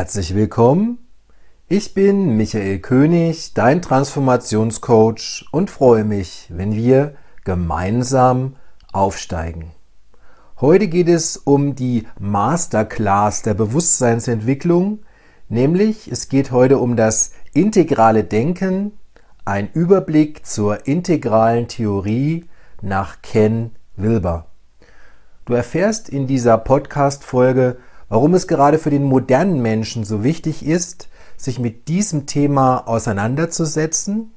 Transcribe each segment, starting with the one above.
Herzlich willkommen. Ich bin Michael König, dein Transformationscoach und freue mich, wenn wir gemeinsam aufsteigen. Heute geht es um die Masterclass der Bewusstseinsentwicklung, nämlich es geht heute um das integrale Denken, ein Überblick zur integralen Theorie nach Ken Wilber. Du erfährst in dieser Podcast-Folge, warum es gerade für den modernen Menschen so wichtig ist, sich mit diesem Thema auseinanderzusetzen.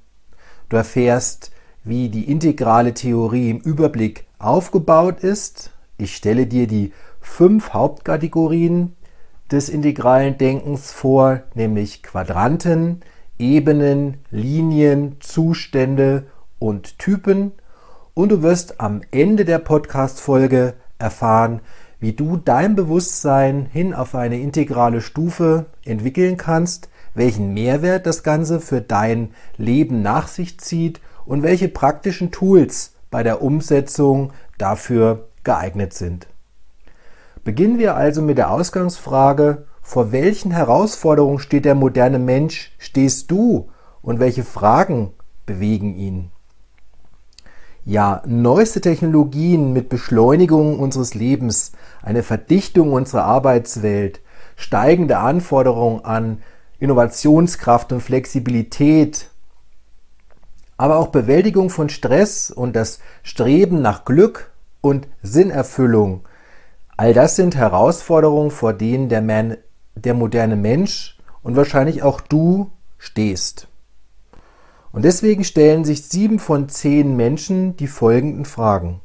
Du erfährst, wie die integrale Theorie im Überblick aufgebaut ist. Ich stelle dir die fünf Hauptkategorien des integralen Denkens vor, nämlich Quadranten, Ebenen, Linien, Zustände und Typen. Und du wirst am Ende der Podcast-Folge erfahren, wie du dein Bewusstsein hin auf eine integrale Stufe entwickeln kannst, welchen Mehrwert das Ganze für dein Leben nach sich zieht und welche praktischen Tools bei der Umsetzung dafür geeignet sind. Beginnen wir also mit der Ausgangsfrage, vor welchen Herausforderungen steht der moderne Mensch, stehst du und welche Fragen bewegen ihn? Ja, neueste Technologien mit Beschleunigung unseres Lebens, eine Verdichtung unserer Arbeitswelt, steigende Anforderungen an Innovationskraft und Flexibilität, aber auch Bewältigung von Stress und das Streben nach Glück und Sinnerfüllung. All das sind Herausforderungen, vor denen der, Man, der moderne Mensch und wahrscheinlich auch du stehst. Und deswegen stellen sich sieben von zehn Menschen die folgenden Fragen.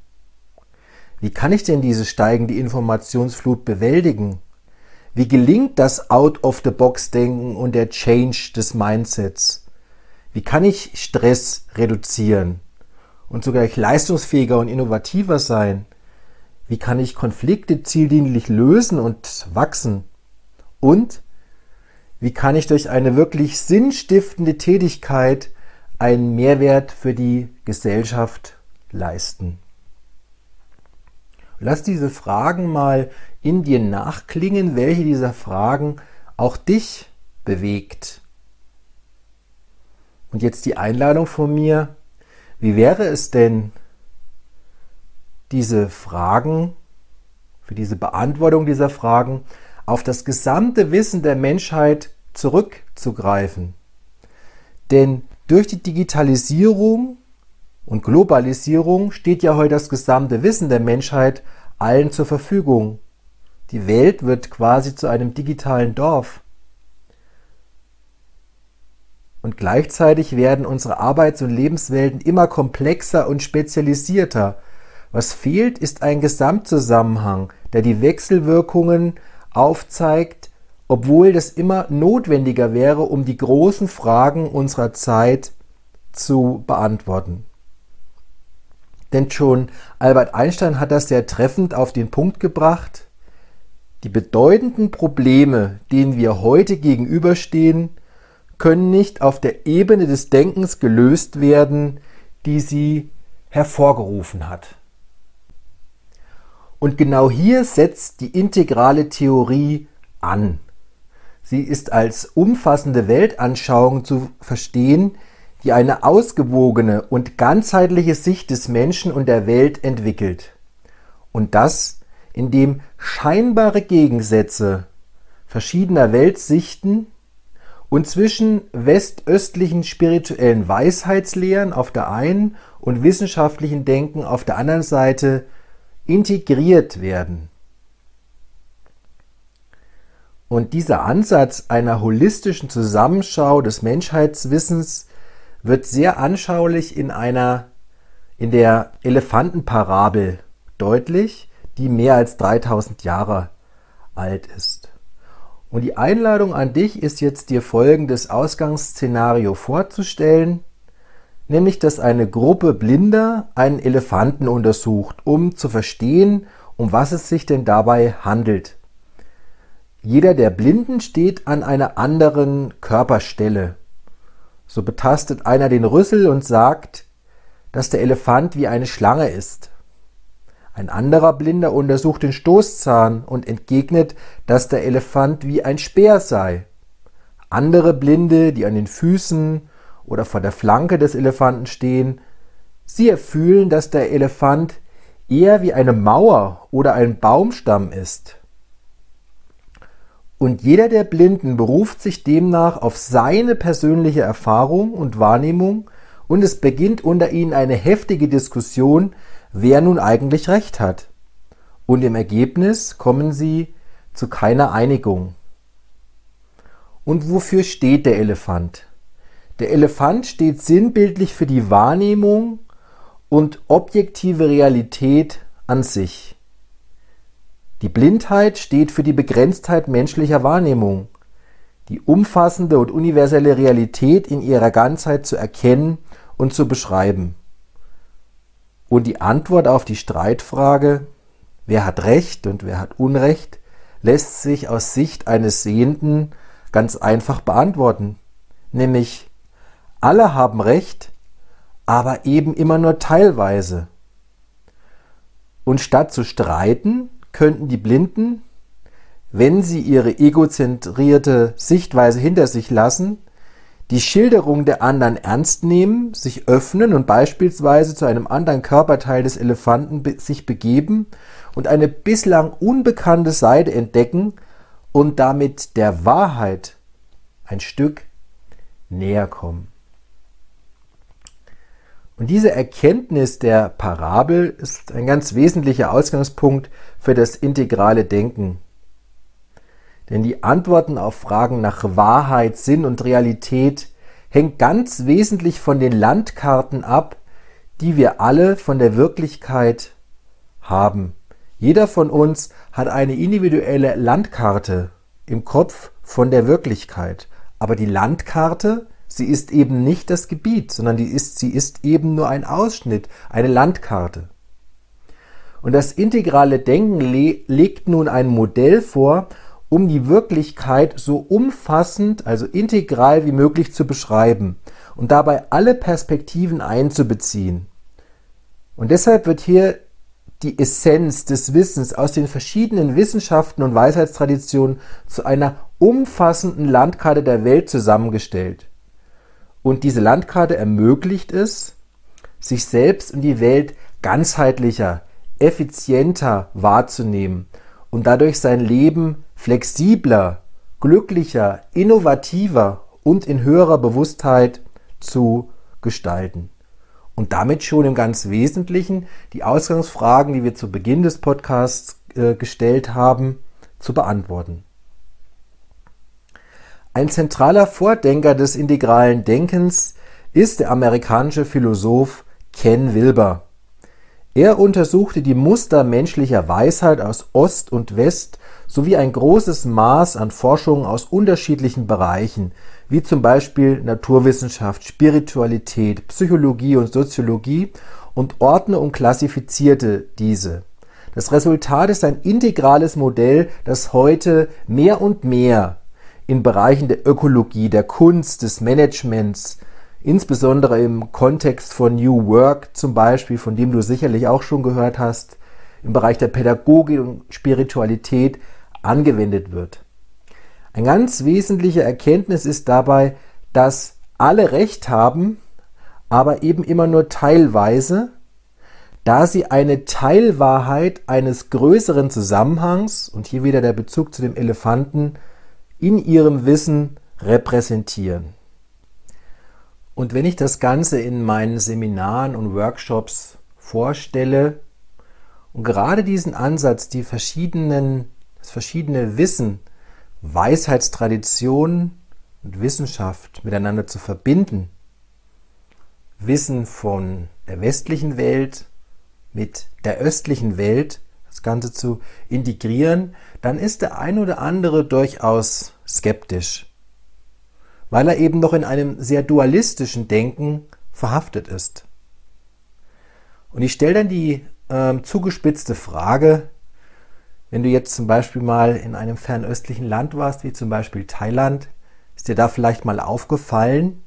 Wie kann ich denn diese steigende Informationsflut bewältigen? Wie gelingt das Out-of-the-Box-Denken und der Change des Mindsets? Wie kann ich Stress reduzieren und zugleich leistungsfähiger und innovativer sein? Wie kann ich Konflikte zieldienlich lösen und wachsen? Und wie kann ich durch eine wirklich sinnstiftende Tätigkeit einen Mehrwert für die Gesellschaft leisten. Lass diese Fragen mal in dir nachklingen, welche dieser Fragen auch dich bewegt. Und jetzt die Einladung von mir, wie wäre es denn, diese Fragen, für diese Beantwortung dieser Fragen auf das gesamte Wissen der Menschheit zurückzugreifen? Denn durch die Digitalisierung und Globalisierung steht ja heute das gesamte Wissen der Menschheit allen zur Verfügung. Die Welt wird quasi zu einem digitalen Dorf. Und gleichzeitig werden unsere Arbeits- und Lebenswelten immer komplexer und spezialisierter. Was fehlt, ist ein Gesamtzusammenhang, der die Wechselwirkungen aufzeigt, obwohl das immer notwendiger wäre, um die großen Fragen unserer Zeit zu beantworten. Denn schon Albert Einstein hat das sehr treffend auf den Punkt gebracht. Die bedeutenden Probleme, denen wir heute gegenüberstehen, können nicht auf der Ebene des Denkens gelöst werden, die sie hervorgerufen hat. Und genau hier setzt die integrale Theorie an. Sie ist als umfassende Weltanschauung zu verstehen, die eine ausgewogene und ganzheitliche Sicht des Menschen und der Welt entwickelt. Und das, indem scheinbare Gegensätze verschiedener Weltsichten und zwischen westöstlichen spirituellen Weisheitslehren auf der einen und wissenschaftlichen Denken auf der anderen Seite integriert werden. Und dieser Ansatz einer holistischen Zusammenschau des Menschheitswissens wird sehr anschaulich in einer in der Elefantenparabel deutlich, die mehr als 3000 Jahre alt ist. Und die Einladung an dich ist jetzt dir folgendes Ausgangsszenario vorzustellen, nämlich dass eine Gruppe Blinder einen Elefanten untersucht, um zu verstehen, um was es sich denn dabei handelt. Jeder der Blinden steht an einer anderen Körperstelle. So betastet einer den Rüssel und sagt, dass der Elefant wie eine Schlange ist. Ein anderer Blinder untersucht den Stoßzahn und entgegnet, dass der Elefant wie ein Speer sei. Andere Blinde, die an den Füßen oder vor der Flanke des Elefanten stehen, sie erfühlen, dass der Elefant eher wie eine Mauer oder ein Baumstamm ist. Und jeder der Blinden beruft sich demnach auf seine persönliche Erfahrung und Wahrnehmung und es beginnt unter ihnen eine heftige Diskussion, wer nun eigentlich recht hat. Und im Ergebnis kommen sie zu keiner Einigung. Und wofür steht der Elefant? Der Elefant steht sinnbildlich für die Wahrnehmung und objektive Realität an sich. Die Blindheit steht für die Begrenztheit menschlicher Wahrnehmung, die umfassende und universelle Realität in ihrer Ganzheit zu erkennen und zu beschreiben. Und die Antwort auf die Streitfrage, wer hat Recht und wer hat Unrecht, lässt sich aus Sicht eines Sehenden ganz einfach beantworten, nämlich alle haben Recht, aber eben immer nur teilweise. Und statt zu streiten, könnten die Blinden, wenn sie ihre egozentrierte Sichtweise hinter sich lassen, die Schilderung der anderen ernst nehmen, sich öffnen und beispielsweise zu einem anderen Körperteil des Elefanten be sich begeben und eine bislang unbekannte Seite entdecken und damit der Wahrheit ein Stück näher kommen. Und diese Erkenntnis der Parabel ist ein ganz wesentlicher Ausgangspunkt für das integrale Denken. Denn die Antworten auf Fragen nach Wahrheit, Sinn und Realität hängt ganz wesentlich von den Landkarten ab, die wir alle von der Wirklichkeit haben. Jeder von uns hat eine individuelle Landkarte im Kopf von der Wirklichkeit. Aber die Landkarte, sie ist eben nicht das Gebiet, sondern die ist, sie ist eben nur ein Ausschnitt, eine Landkarte. Und das integrale Denken le legt nun ein Modell vor, um die Wirklichkeit so umfassend, also integral wie möglich zu beschreiben und dabei alle Perspektiven einzubeziehen. Und deshalb wird hier die Essenz des Wissens aus den verschiedenen Wissenschaften und Weisheitstraditionen zu einer umfassenden Landkarte der Welt zusammengestellt. Und diese Landkarte ermöglicht es, sich selbst und die Welt ganzheitlicher, effizienter wahrzunehmen und dadurch sein Leben flexibler, glücklicher, innovativer und in höherer Bewusstheit zu gestalten. Und damit schon im ganz Wesentlichen die Ausgangsfragen, die wir zu Beginn des Podcasts äh, gestellt haben, zu beantworten. Ein zentraler Vordenker des integralen Denkens ist der amerikanische Philosoph Ken Wilber. Er untersuchte die Muster menschlicher Weisheit aus Ost und West sowie ein großes Maß an Forschungen aus unterschiedlichen Bereichen, wie zum Beispiel Naturwissenschaft, Spiritualität, Psychologie und Soziologie und ordne und klassifizierte diese. Das Resultat ist ein integrales Modell, das heute mehr und mehr in Bereichen der Ökologie, der Kunst, des Managements, insbesondere im Kontext von New Work zum Beispiel, von dem du sicherlich auch schon gehört hast, im Bereich der Pädagogik und Spiritualität angewendet wird. Eine ganz wesentliche Erkenntnis ist dabei, dass alle Recht haben, aber eben immer nur teilweise, da sie eine Teilwahrheit eines größeren Zusammenhangs, und hier wieder der Bezug zu dem Elefanten, in ihrem Wissen repräsentieren. Und wenn ich das Ganze in meinen Seminaren und Workshops vorstelle und gerade diesen Ansatz, die verschiedenen, das verschiedene Wissen, Weisheitstradition und Wissenschaft miteinander zu verbinden, Wissen von der westlichen Welt mit der östlichen Welt, das Ganze zu integrieren, dann ist der ein oder andere durchaus skeptisch weil er eben noch in einem sehr dualistischen Denken verhaftet ist. Und ich stelle dann die äh, zugespitzte Frage, wenn du jetzt zum Beispiel mal in einem fernöstlichen Land warst, wie zum Beispiel Thailand, ist dir da vielleicht mal aufgefallen,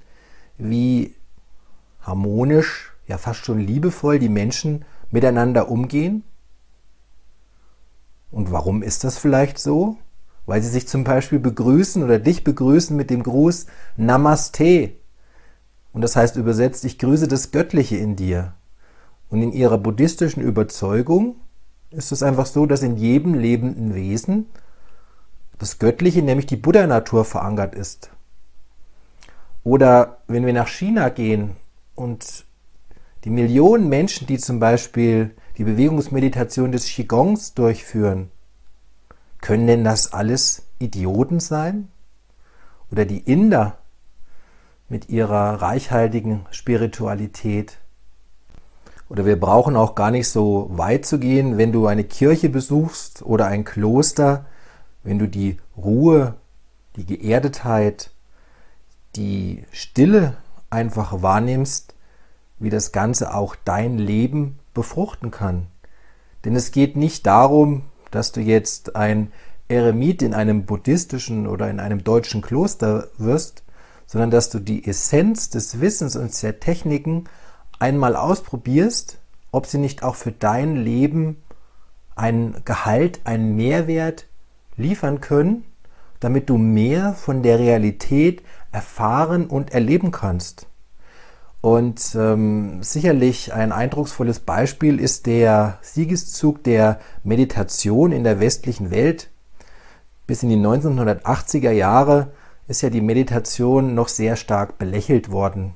wie harmonisch, ja fast schon liebevoll die Menschen miteinander umgehen? Und warum ist das vielleicht so? Weil sie sich zum Beispiel begrüßen oder dich begrüßen mit dem Gruß Namaste. Und das heißt übersetzt, ich grüße das Göttliche in dir. Und in ihrer buddhistischen Überzeugung ist es einfach so, dass in jedem lebenden Wesen das Göttliche, nämlich die Buddha-Natur, verankert ist. Oder wenn wir nach China gehen und die Millionen Menschen, die zum Beispiel die Bewegungsmeditation des Qigongs durchführen, können denn das alles Idioten sein? Oder die Inder mit ihrer reichhaltigen Spiritualität? Oder wir brauchen auch gar nicht so weit zu gehen, wenn du eine Kirche besuchst oder ein Kloster, wenn du die Ruhe, die Geerdetheit, die Stille einfach wahrnimmst, wie das Ganze auch dein Leben befruchten kann. Denn es geht nicht darum, dass du jetzt ein Eremit in einem buddhistischen oder in einem deutschen Kloster wirst, sondern dass du die Essenz des Wissens und der Techniken einmal ausprobierst, ob sie nicht auch für dein Leben einen Gehalt, einen Mehrwert liefern können, damit du mehr von der Realität erfahren und erleben kannst. Und ähm, sicherlich ein eindrucksvolles Beispiel ist der Siegeszug der Meditation in der westlichen Welt. Bis in die 1980er Jahre ist ja die Meditation noch sehr stark belächelt worden.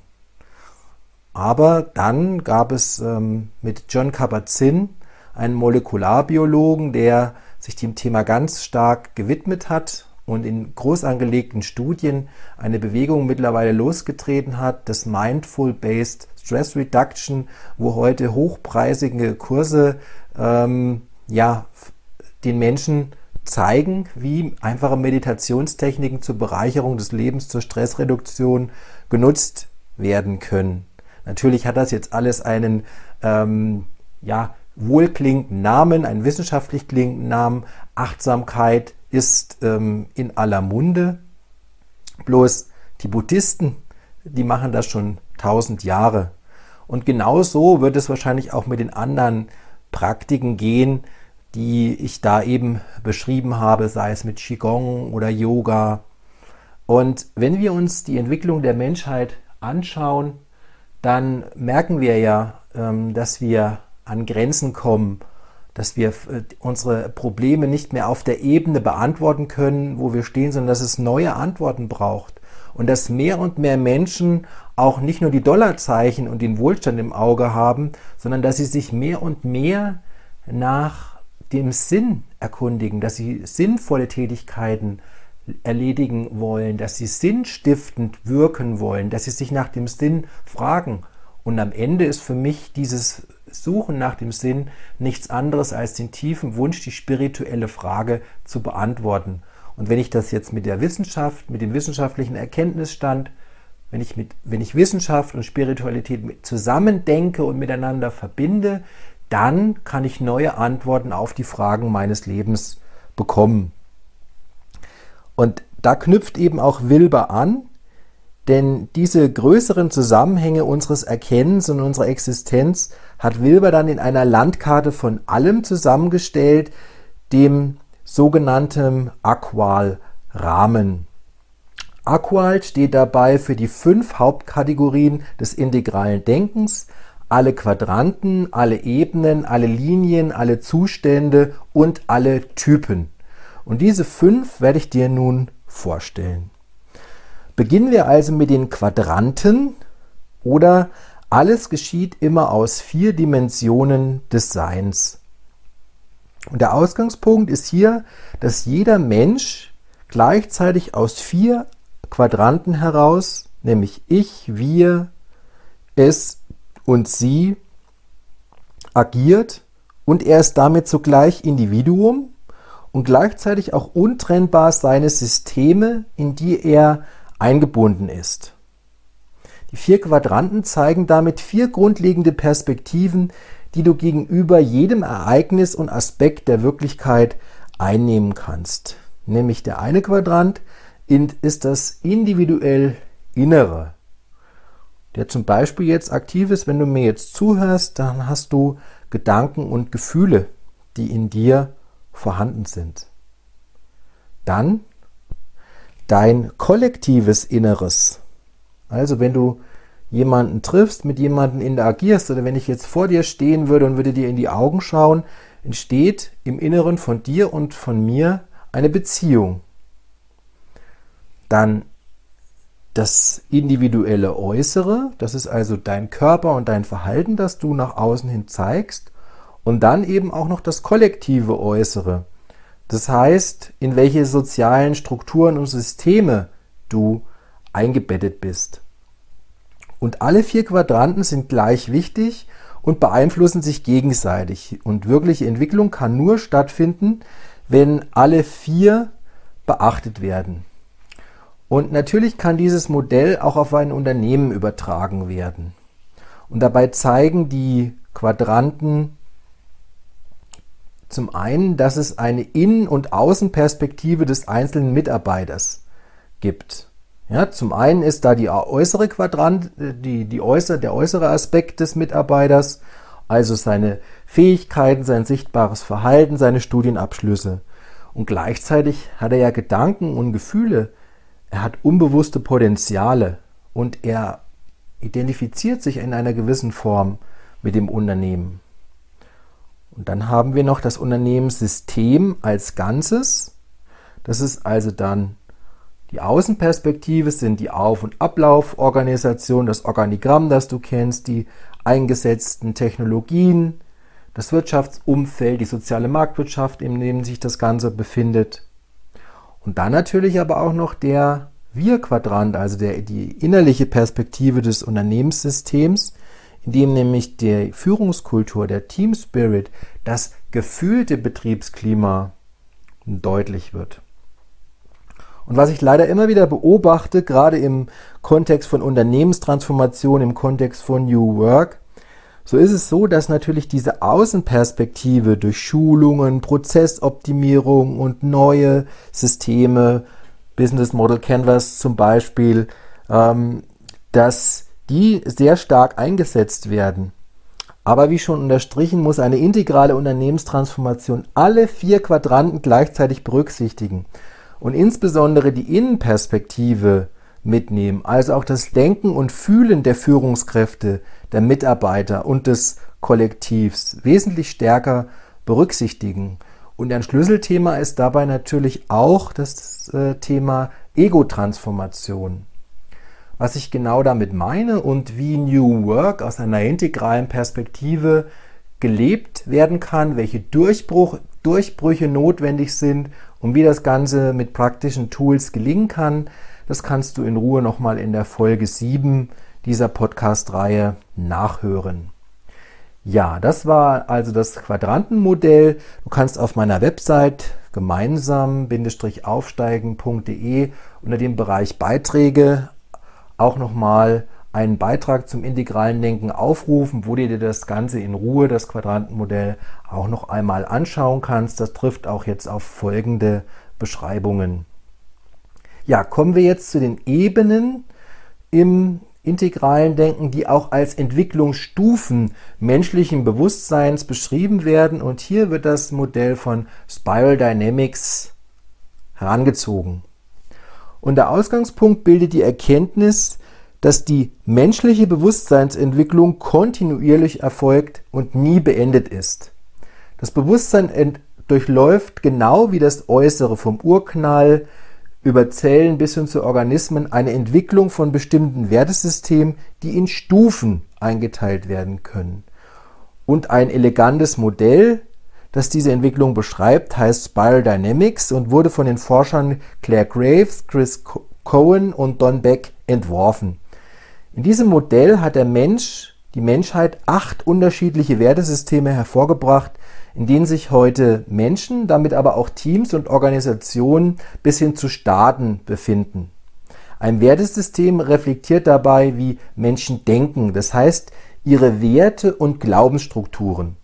Aber dann gab es ähm, mit John Kabat-Zinn einen Molekularbiologen, der sich dem Thema ganz stark gewidmet hat und in groß angelegten Studien eine Bewegung mittlerweile losgetreten hat, das Mindful-Based Stress Reduction, wo heute hochpreisige Kurse ähm, ja, den Menschen zeigen, wie einfache Meditationstechniken zur Bereicherung des Lebens, zur Stressreduktion genutzt werden können. Natürlich hat das jetzt alles einen ähm, ja, wohlklingenden Namen, einen wissenschaftlich klingenden Namen. Achtsamkeit ist ähm, in aller Munde. Bloß die Buddhisten, die machen das schon tausend Jahre. Und genauso wird es wahrscheinlich auch mit den anderen Praktiken gehen, die ich da eben beschrieben habe, sei es mit Qigong oder Yoga. Und wenn wir uns die Entwicklung der Menschheit anschauen, dann merken wir ja, ähm, dass wir an Grenzen kommen, dass wir äh, unsere Probleme nicht mehr auf der Ebene beantworten können, wo wir stehen, sondern dass es neue Antworten braucht. Und dass mehr und mehr Menschen auch nicht nur die Dollarzeichen und den Wohlstand im Auge haben, sondern dass sie sich mehr und mehr nach dem Sinn erkundigen, dass sie sinnvolle Tätigkeiten erledigen wollen, dass sie sinnstiftend wirken wollen, dass sie sich nach dem Sinn fragen. Und am Ende ist für mich dieses Suchen nach dem Sinn nichts anderes als den tiefen Wunsch, die spirituelle Frage zu beantworten. Und wenn ich das jetzt mit der Wissenschaft, mit dem wissenschaftlichen Erkenntnisstand, wenn ich, mit, wenn ich Wissenschaft und Spiritualität zusammen denke und miteinander verbinde, dann kann ich neue Antworten auf die Fragen meines Lebens bekommen. Und da knüpft eben auch Wilber an, denn diese größeren Zusammenhänge unseres Erkennens und unserer Existenz hat Wilber dann in einer Landkarte von allem zusammengestellt, dem sogenannten Aqual-Rahmen. Aqual steht dabei für die fünf Hauptkategorien des integralen Denkens, alle Quadranten, alle Ebenen, alle Linien, alle Zustände und alle Typen. Und diese fünf werde ich dir nun vorstellen. Beginnen wir also mit den Quadranten oder alles geschieht immer aus vier Dimensionen des Seins. Und der Ausgangspunkt ist hier, dass jeder Mensch gleichzeitig aus vier Quadranten heraus, nämlich ich, wir, es und sie, agiert und er ist damit zugleich Individuum und gleichzeitig auch untrennbar seine Systeme, in die er eingebunden ist. Die vier Quadranten zeigen damit vier grundlegende Perspektiven, die du gegenüber jedem Ereignis und Aspekt der Wirklichkeit einnehmen kannst. Nämlich der eine Quadrant ist das individuell Innere, der zum Beispiel jetzt aktiv ist, wenn du mir jetzt zuhörst, dann hast du Gedanken und Gefühle, die in dir vorhanden sind. Dann dein kollektives Inneres. Also wenn du jemanden triffst, mit jemandem interagierst oder wenn ich jetzt vor dir stehen würde und würde dir in die Augen schauen, entsteht im Inneren von dir und von mir eine Beziehung. Dann das individuelle Äußere, das ist also dein Körper und dein Verhalten, das du nach außen hin zeigst. Und dann eben auch noch das kollektive Äußere. Das heißt, in welche sozialen Strukturen und Systeme du eingebettet bist. Und alle vier Quadranten sind gleich wichtig und beeinflussen sich gegenseitig. Und wirkliche Entwicklung kann nur stattfinden, wenn alle vier beachtet werden. Und natürlich kann dieses Modell auch auf ein Unternehmen übertragen werden. Und dabei zeigen die Quadranten zum einen, dass es eine Innen- und Außenperspektive des einzelnen Mitarbeiters gibt. Ja, zum einen ist da die äußere Quadrant, äh, die, die äußere, der äußere Aspekt des Mitarbeiters, also seine Fähigkeiten, sein sichtbares Verhalten, seine Studienabschlüsse. Und gleichzeitig hat er ja Gedanken und Gefühle, er hat unbewusste Potenziale und er identifiziert sich in einer gewissen Form mit dem Unternehmen. Und dann haben wir noch das Unternehmenssystem als Ganzes. Das ist also dann die Außenperspektive, sind die Auf- und Ablauforganisation, das Organigramm, das du kennst, die eingesetzten Technologien, das Wirtschaftsumfeld, die soziale Marktwirtschaft, in dem sich das Ganze befindet. Und dann natürlich aber auch noch der Wir-Quadrant, also der, die innerliche Perspektive des Unternehmenssystems, in dem nämlich die Führungskultur, der Team Spirit, das gefühlte Betriebsklima deutlich wird. Und was ich leider immer wieder beobachte, gerade im Kontext von Unternehmenstransformation, im Kontext von New Work, so ist es so, dass natürlich diese Außenperspektive durch Schulungen, Prozessoptimierung und neue Systeme, Business Model Canvas zum Beispiel, ähm, dass die sehr stark eingesetzt werden. Aber wie schon unterstrichen, muss eine integrale Unternehmenstransformation alle vier Quadranten gleichzeitig berücksichtigen und insbesondere die Innenperspektive mitnehmen, also auch das Denken und Fühlen der Führungskräfte, der Mitarbeiter und des Kollektivs wesentlich stärker berücksichtigen. Und ein Schlüsselthema ist dabei natürlich auch das äh, Thema Ego-Transformation. Was ich genau damit meine und wie New Work aus einer integralen Perspektive gelebt werden kann, welche Durchbruch, Durchbrüche notwendig sind und wie das Ganze mit praktischen Tools gelingen kann, das kannst du in Ruhe nochmal in der Folge 7 dieser Podcast-Reihe nachhören. Ja, das war also das Quadrantenmodell. Du kannst auf meiner Website gemeinsam-aufsteigen.de unter dem Bereich Beiträge auch nochmal einen Beitrag zum integralen Denken aufrufen, wo du dir das Ganze in Ruhe, das Quadrantenmodell, auch noch einmal anschauen kannst. Das trifft auch jetzt auf folgende Beschreibungen. Ja, kommen wir jetzt zu den Ebenen im integralen Denken, die auch als Entwicklungsstufen menschlichen Bewusstseins beschrieben werden. Und hier wird das Modell von Spiral Dynamics herangezogen. Und der Ausgangspunkt bildet die Erkenntnis, dass die menschliche Bewusstseinsentwicklung kontinuierlich erfolgt und nie beendet ist. Das Bewusstsein durchläuft genau wie das Äußere vom Urknall über Zellen bis hin zu Organismen eine Entwicklung von bestimmten Wertesystemen, die in Stufen eingeteilt werden können. Und ein elegantes Modell, das diese Entwicklung beschreibt, heißt Spiral Dynamics und wurde von den Forschern Claire Graves, Chris Cohen und Don Beck entworfen. In diesem Modell hat der Mensch, die Menschheit, acht unterschiedliche Wertesysteme hervorgebracht, in denen sich heute Menschen, damit aber auch Teams und Organisationen bis hin zu Staaten befinden. Ein Wertesystem reflektiert dabei, wie Menschen denken, das heißt ihre Werte und Glaubensstrukturen.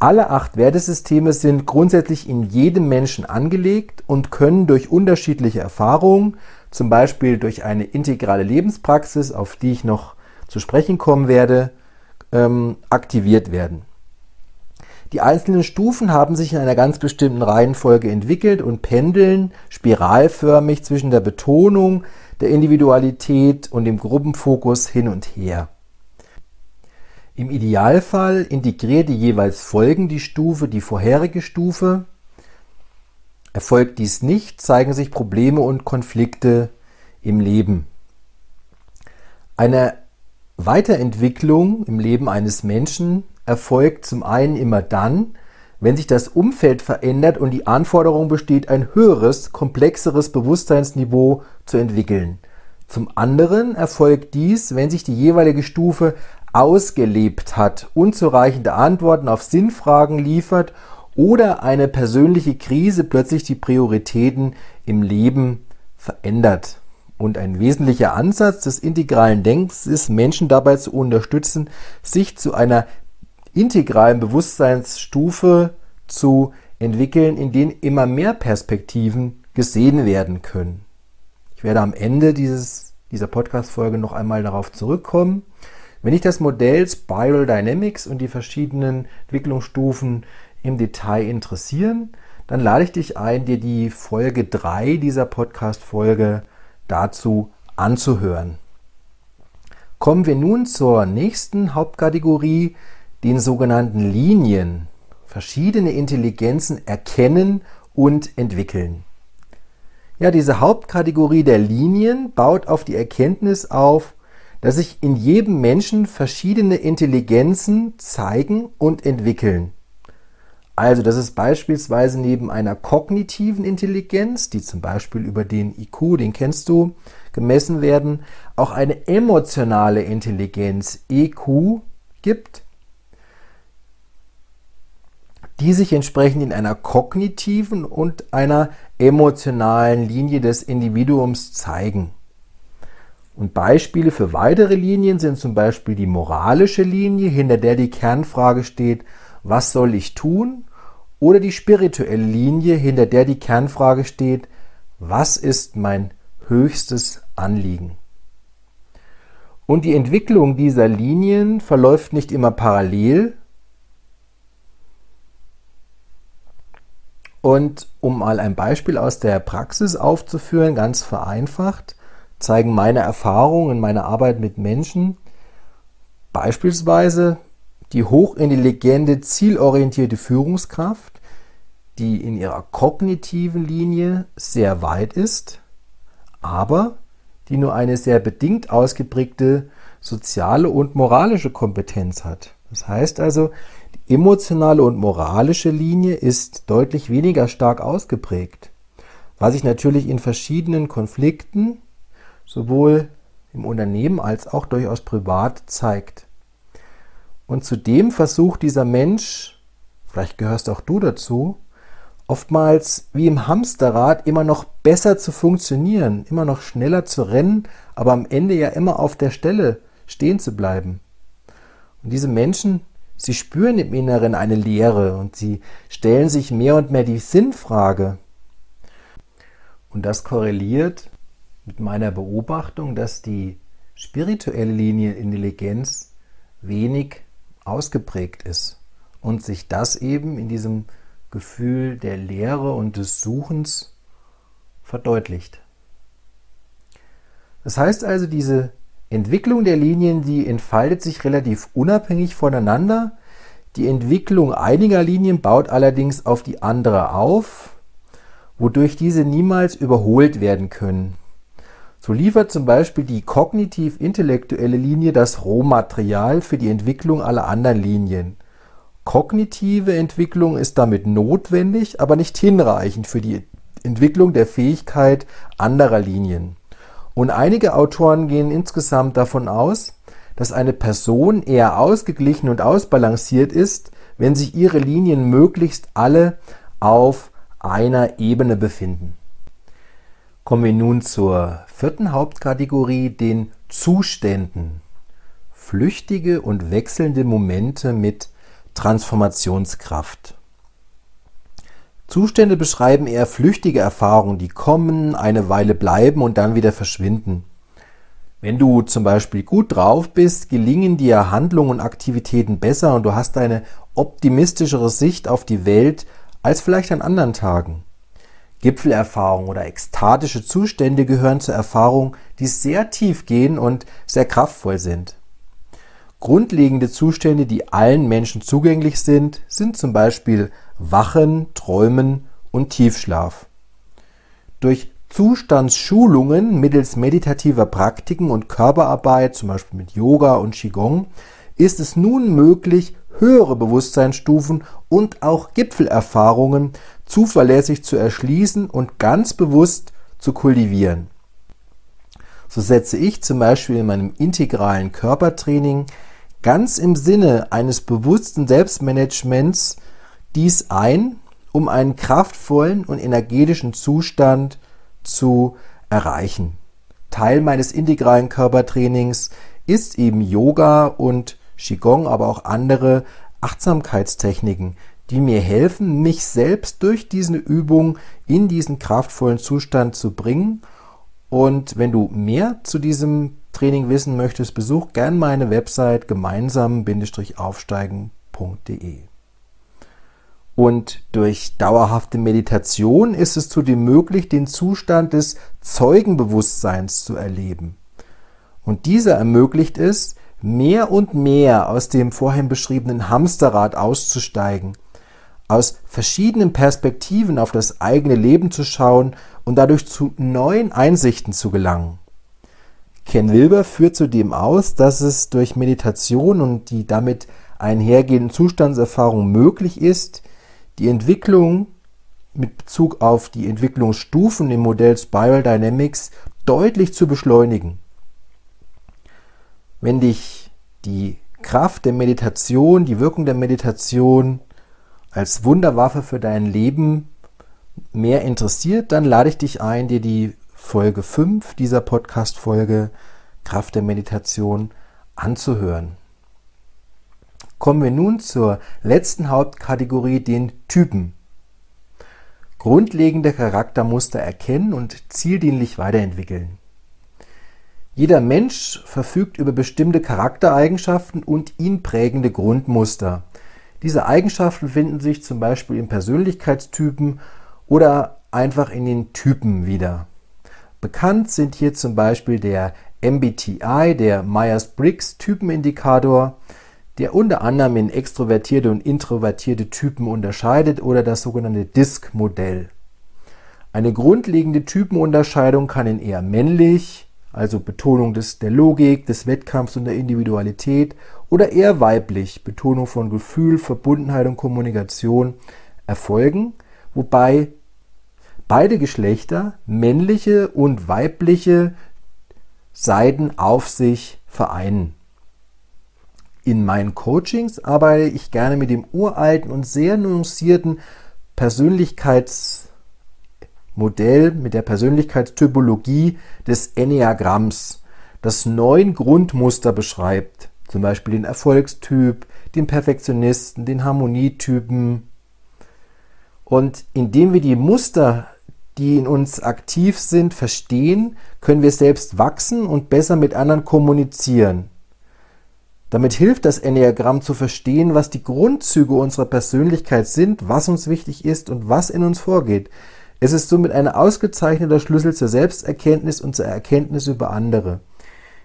Alle acht Wertesysteme sind grundsätzlich in jedem Menschen angelegt und können durch unterschiedliche Erfahrungen, zum Beispiel durch eine integrale Lebenspraxis, auf die ich noch zu sprechen kommen werde, ähm, aktiviert werden. Die einzelnen Stufen haben sich in einer ganz bestimmten Reihenfolge entwickelt und pendeln spiralförmig zwischen der Betonung der Individualität und dem Gruppenfokus hin und her. Im Idealfall integriert die jeweils folgende Stufe die vorherige Stufe. Erfolgt dies nicht, zeigen sich Probleme und Konflikte im Leben. Eine Weiterentwicklung im Leben eines Menschen erfolgt zum einen immer dann, wenn sich das Umfeld verändert und die Anforderung besteht, ein höheres, komplexeres Bewusstseinsniveau zu entwickeln. Zum anderen erfolgt dies, wenn sich die jeweilige Stufe ausgelebt hat, unzureichende Antworten auf Sinnfragen liefert oder eine persönliche Krise plötzlich die Prioritäten im Leben verändert. Und ein wesentlicher Ansatz des integralen Denkens ist, Menschen dabei zu unterstützen, sich zu einer integralen Bewusstseinsstufe zu entwickeln, in denen immer mehr Perspektiven gesehen werden können. Ich werde am Ende dieses, dieser Podcast-Folge noch einmal darauf zurückkommen. Wenn dich das Modell Spiral Dynamics und die verschiedenen Entwicklungsstufen im Detail interessieren, dann lade ich dich ein, dir die Folge 3 dieser Podcast-Folge dazu anzuhören. Kommen wir nun zur nächsten Hauptkategorie, den sogenannten Linien verschiedene Intelligenzen erkennen und entwickeln. Ja, diese Hauptkategorie der Linien baut auf die Erkenntnis auf, dass sich in jedem Menschen verschiedene Intelligenzen zeigen und entwickeln. Also, dass es beispielsweise neben einer kognitiven Intelligenz, die zum Beispiel über den IQ, den kennst du, gemessen werden, auch eine emotionale Intelligenz, EQ, gibt, die sich entsprechend in einer kognitiven und einer emotionalen Linie des Individuums zeigen. Und Beispiele für weitere Linien sind zum Beispiel die moralische Linie, hinter der die Kernfrage steht, was soll ich tun? Oder die spirituelle Linie, hinter der die Kernfrage steht, was ist mein höchstes Anliegen? Und die Entwicklung dieser Linien verläuft nicht immer parallel, Und um mal ein Beispiel aus der Praxis aufzuführen, ganz vereinfacht, zeigen meine Erfahrungen in meiner Arbeit mit Menschen beispielsweise die hochintelligente, zielorientierte Führungskraft, die in ihrer kognitiven Linie sehr weit ist, aber die nur eine sehr bedingt ausgeprägte soziale und moralische Kompetenz hat. Das heißt also, emotionale und moralische Linie ist deutlich weniger stark ausgeprägt, was sich natürlich in verschiedenen Konflikten sowohl im Unternehmen als auch durchaus privat zeigt. Und zudem versucht dieser Mensch, vielleicht gehörst auch du dazu, oftmals wie im Hamsterrad immer noch besser zu funktionieren, immer noch schneller zu rennen, aber am Ende ja immer auf der Stelle stehen zu bleiben. Und diese Menschen Sie spüren im Inneren eine Leere und sie stellen sich mehr und mehr die Sinnfrage. Und das korreliert mit meiner Beobachtung, dass die spirituelle Linienintelligenz wenig ausgeprägt ist und sich das eben in diesem Gefühl der Leere und des Suchens verdeutlicht. Das heißt also, diese Entwicklung der Linien, die entfaltet sich relativ unabhängig voneinander. Die Entwicklung einiger Linien baut allerdings auf die andere auf, wodurch diese niemals überholt werden können. So liefert zum Beispiel die kognitiv-intellektuelle Linie das Rohmaterial für die Entwicklung aller anderen Linien. Kognitive Entwicklung ist damit notwendig, aber nicht hinreichend für die Entwicklung der Fähigkeit anderer Linien. Und einige Autoren gehen insgesamt davon aus, dass eine Person eher ausgeglichen und ausbalanciert ist, wenn sich ihre Linien möglichst alle auf einer Ebene befinden. Kommen wir nun zur vierten Hauptkategorie, den Zuständen. Flüchtige und wechselnde Momente mit Transformationskraft. Zustände beschreiben eher flüchtige Erfahrungen, die kommen, eine Weile bleiben und dann wieder verschwinden. Wenn du zum Beispiel gut drauf bist, gelingen dir Handlungen und Aktivitäten besser und du hast eine optimistischere Sicht auf die Welt als vielleicht an anderen Tagen. Gipfelerfahrungen oder ekstatische Zustände gehören zur Erfahrung, die sehr tief gehen und sehr kraftvoll sind. Grundlegende Zustände, die allen Menschen zugänglich sind, sind zum Beispiel Wachen, Träumen und Tiefschlaf. Durch Zustandsschulungen mittels meditativer Praktiken und Körperarbeit, zum Beispiel mit Yoga und Qigong, ist es nun möglich, höhere Bewusstseinsstufen und auch Gipfelerfahrungen zuverlässig zu erschließen und ganz bewusst zu kultivieren. So setze ich zum Beispiel in meinem integralen Körpertraining ganz im Sinne eines bewussten Selbstmanagements dies ein, um einen kraftvollen und energetischen Zustand zu erreichen. Teil meines integralen Körpertrainings ist eben Yoga und Qigong, aber auch andere Achtsamkeitstechniken, die mir helfen, mich selbst durch diese Übung in diesen kraftvollen Zustand zu bringen. Und wenn du mehr zu diesem Training wissen möchtest, besuch gern meine Website gemeinsam-aufsteigen.de. Und durch dauerhafte Meditation ist es zudem möglich, den Zustand des Zeugenbewusstseins zu erleben. Und dieser ermöglicht es, mehr und mehr aus dem vorhin beschriebenen Hamsterrad auszusteigen, aus verschiedenen Perspektiven auf das eigene Leben zu schauen und dadurch zu neuen Einsichten zu gelangen. Ken Wilber führt zudem aus, dass es durch Meditation und die damit einhergehenden Zustandserfahrungen möglich ist, die Entwicklung mit Bezug auf die Entwicklungsstufen im Modell Spiral Dynamics deutlich zu beschleunigen. Wenn dich die Kraft der Meditation, die Wirkung der Meditation als Wunderwaffe für dein Leben mehr interessiert, dann lade ich dich ein, dir die Folge 5 dieser Podcast-Folge Kraft der Meditation anzuhören. Kommen wir nun zur letzten Hauptkategorie, den Typen. Grundlegende Charaktermuster erkennen und zieldienlich weiterentwickeln. Jeder Mensch verfügt über bestimmte Charaktereigenschaften und ihn prägende Grundmuster. Diese Eigenschaften finden sich zum Beispiel in Persönlichkeitstypen oder einfach in den Typen wieder. Bekannt sind hier zum Beispiel der MBTI, der Myers-Briggs Typenindikator, der unter anderem in extrovertierte und introvertierte Typen unterscheidet oder das sogenannte DISC-Modell. Eine grundlegende Typenunterscheidung kann in eher männlich, also Betonung des, der Logik, des Wettkampfs und der Individualität, oder eher weiblich, Betonung von Gefühl, Verbundenheit und Kommunikation, erfolgen, wobei beide Geschlechter, männliche und weibliche Seiten auf sich vereinen. In meinen Coachings arbeite ich gerne mit dem uralten und sehr nuancierten Persönlichkeits- Modell mit der Persönlichkeitstypologie des Enneagramms, das neun Grundmuster beschreibt, zum Beispiel den Erfolgstyp, den Perfektionisten, den Harmonietypen. Und indem wir die Muster, die in uns aktiv sind, verstehen, können wir selbst wachsen und besser mit anderen kommunizieren. Damit hilft das Enneagramm zu verstehen, was die Grundzüge unserer Persönlichkeit sind, was uns wichtig ist und was in uns vorgeht. Es ist somit ein ausgezeichneter Schlüssel zur Selbsterkenntnis und zur Erkenntnis über andere.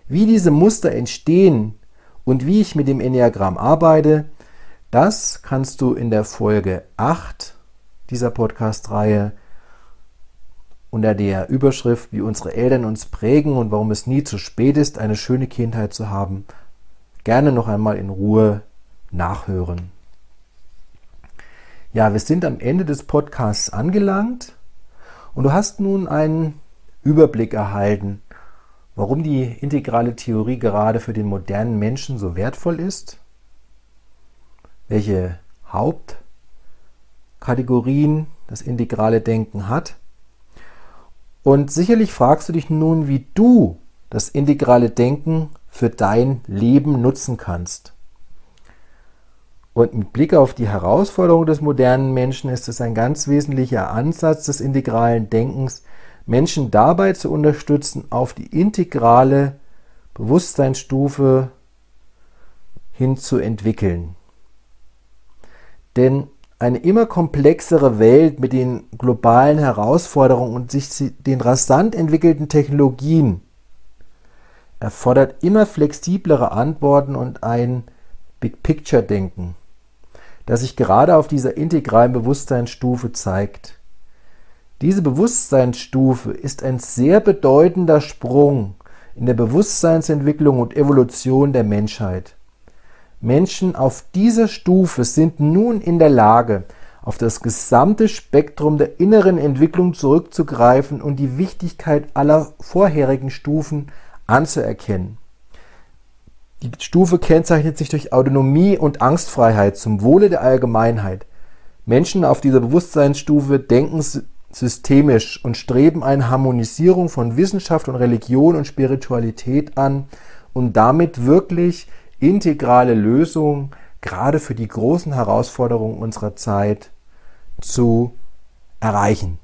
Wie diese Muster entstehen und wie ich mit dem Enneagramm arbeite, das kannst du in der Folge 8 dieser Podcast-Reihe unter der Überschrift, wie unsere Eltern uns prägen und warum es nie zu spät ist, eine schöne Kindheit zu haben, gerne noch einmal in Ruhe nachhören. Ja, wir sind am Ende des Podcasts angelangt. Und du hast nun einen Überblick erhalten, warum die integrale Theorie gerade für den modernen Menschen so wertvoll ist, welche Hauptkategorien das integrale Denken hat. Und sicherlich fragst du dich nun, wie du das integrale Denken für dein Leben nutzen kannst. Und mit Blick auf die Herausforderung des modernen Menschen ist es ein ganz wesentlicher Ansatz des integralen Denkens, Menschen dabei zu unterstützen, auf die integrale Bewusstseinsstufe hin zu entwickeln. Denn eine immer komplexere Welt mit den globalen Herausforderungen und sich den rasant entwickelten Technologien erfordert immer flexiblere Antworten und ein Big Picture Denken, das sich gerade auf dieser integralen Bewusstseinsstufe zeigt. Diese Bewusstseinsstufe ist ein sehr bedeutender Sprung in der Bewusstseinsentwicklung und Evolution der Menschheit. Menschen auf dieser Stufe sind nun in der Lage, auf das gesamte Spektrum der inneren Entwicklung zurückzugreifen und die Wichtigkeit aller vorherigen Stufen anzuerkennen. Die Stufe kennzeichnet sich durch Autonomie und Angstfreiheit zum Wohle der Allgemeinheit. Menschen auf dieser Bewusstseinsstufe denken systemisch und streben eine Harmonisierung von Wissenschaft und Religion und Spiritualität an und damit wirklich integrale Lösungen gerade für die großen Herausforderungen unserer Zeit zu erreichen.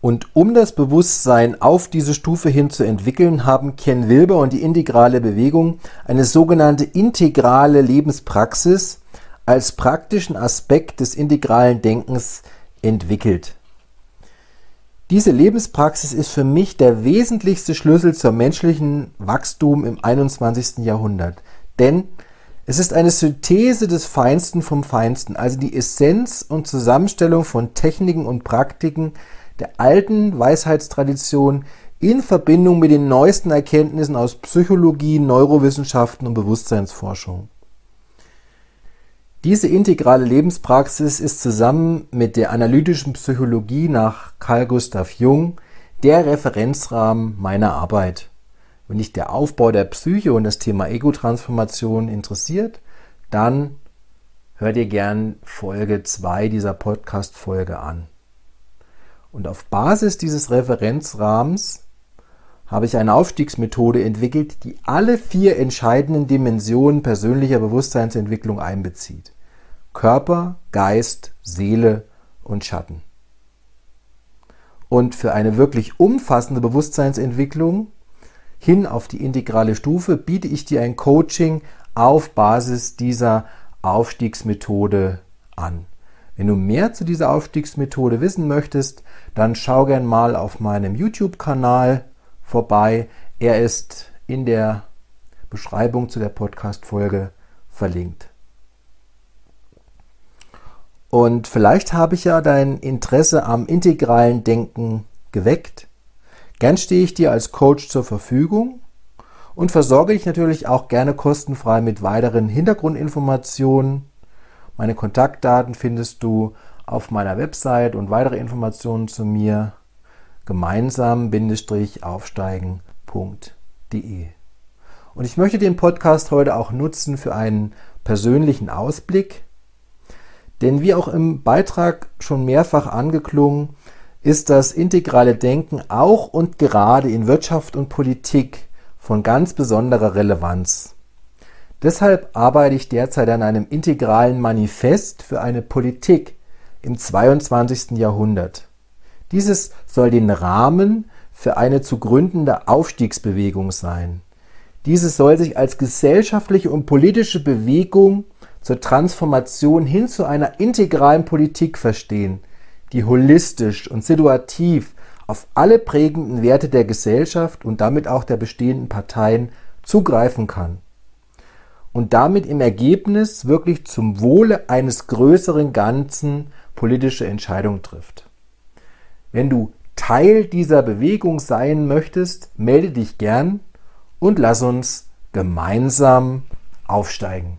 Und um das Bewusstsein auf diese Stufe hin zu entwickeln, haben Ken Wilber und die integrale Bewegung eine sogenannte integrale Lebenspraxis als praktischen Aspekt des integralen Denkens entwickelt. Diese Lebenspraxis ist für mich der wesentlichste Schlüssel zum menschlichen Wachstum im 21. Jahrhundert. Denn es ist eine Synthese des Feinsten vom Feinsten, also die Essenz und Zusammenstellung von Techniken und Praktiken der alten Weisheitstradition in Verbindung mit den neuesten Erkenntnissen aus Psychologie, Neurowissenschaften und Bewusstseinsforschung. Diese integrale Lebenspraxis ist zusammen mit der analytischen Psychologie nach Carl Gustav Jung der Referenzrahmen meiner Arbeit. Wenn dich der Aufbau der Psyche und das Thema Ego-Transformation interessiert, dann hör dir gern Folge 2 dieser Podcast-Folge an. Und auf Basis dieses Referenzrahmens habe ich eine Aufstiegsmethode entwickelt, die alle vier entscheidenden Dimensionen persönlicher Bewusstseinsentwicklung einbezieht. Körper, Geist, Seele und Schatten. Und für eine wirklich umfassende Bewusstseinsentwicklung hin auf die integrale Stufe biete ich dir ein Coaching auf Basis dieser Aufstiegsmethode an. Wenn du mehr zu dieser Aufstiegsmethode wissen möchtest, dann schau gern mal auf meinem YouTube-Kanal vorbei. Er ist in der Beschreibung zu der Podcast-Folge verlinkt. Und vielleicht habe ich ja dein Interesse am integralen Denken geweckt. Gern stehe ich dir als Coach zur Verfügung und versorge dich natürlich auch gerne kostenfrei mit weiteren Hintergrundinformationen. Meine Kontaktdaten findest du auf meiner Website und weitere Informationen zu mir gemeinsam-aufsteigen.de. Und ich möchte den Podcast heute auch nutzen für einen persönlichen Ausblick, denn wie auch im Beitrag schon mehrfach angeklungen, ist das integrale Denken auch und gerade in Wirtschaft und Politik von ganz besonderer Relevanz. Deshalb arbeite ich derzeit an einem integralen Manifest für eine Politik im 22. Jahrhundert. Dieses soll den Rahmen für eine zu gründende Aufstiegsbewegung sein. Diese soll sich als gesellschaftliche und politische Bewegung zur Transformation hin zu einer integralen Politik verstehen, die holistisch und situativ auf alle prägenden Werte der Gesellschaft und damit auch der bestehenden Parteien zugreifen kann und damit im Ergebnis wirklich zum Wohle eines größeren Ganzen politische Entscheidungen trifft. Wenn du Teil dieser Bewegung sein möchtest, melde dich gern und lass uns gemeinsam aufsteigen.